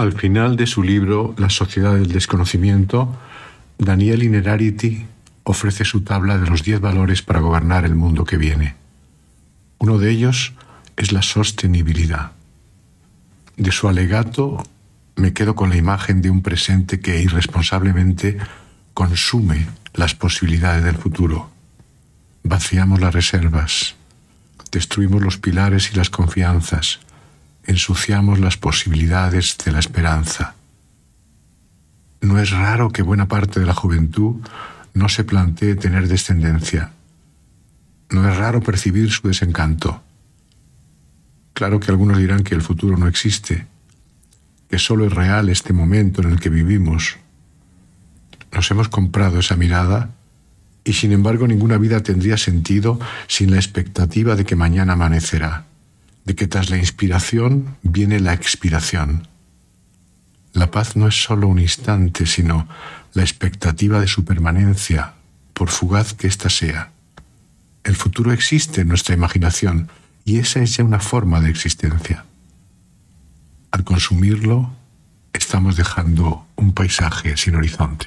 Al final de su libro La sociedad del desconocimiento, Daniel Inerarity ofrece su tabla de los 10 valores para gobernar el mundo que viene. Uno de ellos es la sostenibilidad. De su alegato me quedo con la imagen de un presente que irresponsablemente consume las posibilidades del futuro. Vaciamos las reservas, destruimos los pilares y las confianzas, ensuciamos las posibilidades de la esperanza. No es raro que buena parte de la juventud no se plantee tener descendencia. No es raro percibir su desencanto. Claro que algunos dirán que el futuro no existe, que solo es real este momento en el que vivimos. Nos hemos comprado esa mirada y sin embargo ninguna vida tendría sentido sin la expectativa de que mañana amanecerá, que tras la inspiración viene la expiración. La paz no es solo un instante, sino la expectativa de su permanencia, por fugaz que ésta sea. El futuro existe en nuestra imaginación y esa es ya una forma de existencia. Al consumirlo, estamos dejando un paisaje sin horizonte.